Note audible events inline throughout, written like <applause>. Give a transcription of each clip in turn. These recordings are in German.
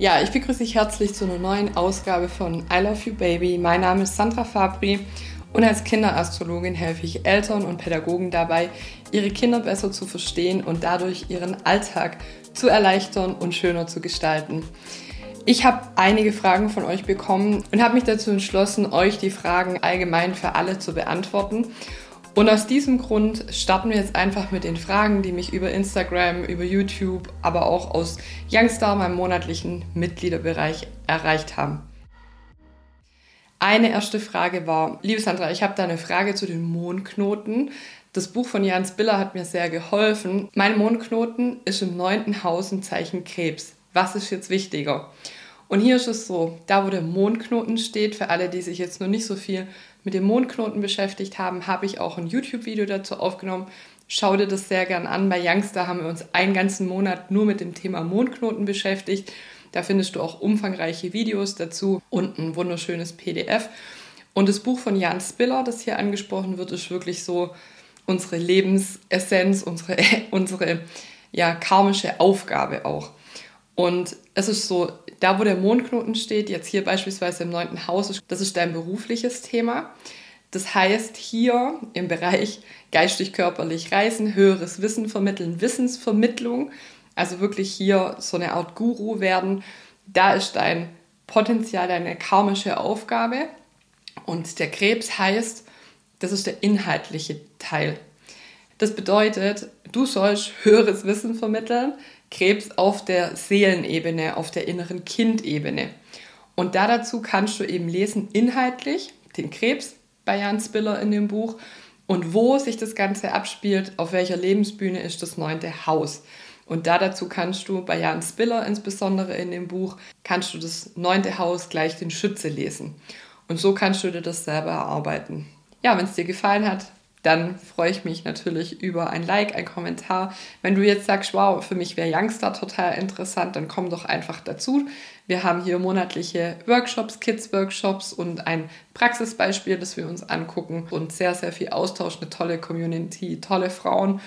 Ja, ich begrüße dich herzlich zu einer neuen Ausgabe von I Love You Baby. Mein Name ist Sandra Fabri und als Kinderastrologin helfe ich Eltern und Pädagogen dabei, ihre Kinder besser zu verstehen und dadurch ihren Alltag zu erleichtern und schöner zu gestalten. Ich habe einige Fragen von euch bekommen und habe mich dazu entschlossen, euch die Fragen allgemein für alle zu beantworten. Und aus diesem Grund starten wir jetzt einfach mit den Fragen, die mich über Instagram, über YouTube, aber auch aus Youngstar, meinem monatlichen Mitgliederbereich, erreicht haben. Eine erste Frage war, liebe Sandra, ich habe da eine Frage zu den Mondknoten. Das Buch von Jans Biller hat mir sehr geholfen. Mein Mondknoten ist im neunten Haus im Zeichen Krebs. Was ist jetzt wichtiger? Und hier ist es so, da wo der Mondknoten steht, für alle, die sich jetzt noch nicht so viel mit dem Mondknoten beschäftigt haben, habe ich auch ein YouTube-Video dazu aufgenommen. Schau dir das sehr gern an. Bei Youngster haben wir uns einen ganzen Monat nur mit dem Thema Mondknoten beschäftigt. Da findest du auch umfangreiche Videos dazu und ein wunderschönes PDF. Und das Buch von Jan Spiller, das hier angesprochen wird, ist wirklich so unsere Lebensessenz, unsere, <laughs> unsere ja, karmische Aufgabe auch. Und es ist so, da wo der Mondknoten steht, jetzt hier beispielsweise im neunten Haus, das ist dein berufliches Thema. Das heißt, hier im Bereich geistig-körperlich reisen, höheres Wissen vermitteln, Wissensvermittlung, also wirklich hier so eine Art Guru werden, da ist dein Potenzial, deine karmische Aufgabe. Und der Krebs heißt, das ist der inhaltliche Teil. Das bedeutet, du sollst höheres Wissen vermitteln, Krebs auf der Seelenebene, auf der inneren Kindebene. Und da dazu kannst du eben lesen, inhaltlich, den Krebs bei Jan Spiller in dem Buch und wo sich das Ganze abspielt, auf welcher Lebensbühne ist das neunte Haus. Und da dazu kannst du bei Jan Spiller insbesondere in dem Buch, kannst du das neunte Haus gleich den Schütze lesen. Und so kannst du dir das selber erarbeiten. Ja, wenn es dir gefallen hat, dann freue ich mich natürlich über ein Like, ein Kommentar. Wenn du jetzt sagst, wow, für mich wäre Youngstar total interessant, dann komm doch einfach dazu. Wir haben hier monatliche Workshops, Kids-Workshops und ein Praxisbeispiel, das wir uns angucken und sehr, sehr viel Austausch, eine tolle Community, tolle Frauen.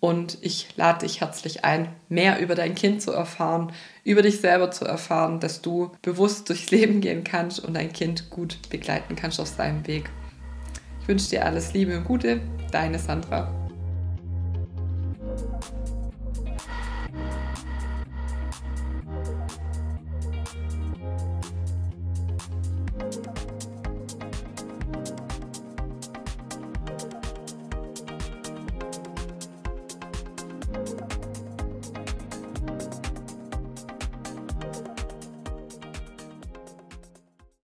Und ich lade dich herzlich ein, mehr über dein Kind zu erfahren, über dich selber zu erfahren, dass du bewusst durchs Leben gehen kannst und dein Kind gut begleiten kannst auf seinem Weg. Ich wünsche dir alles Liebe und Gute, deine Sandra.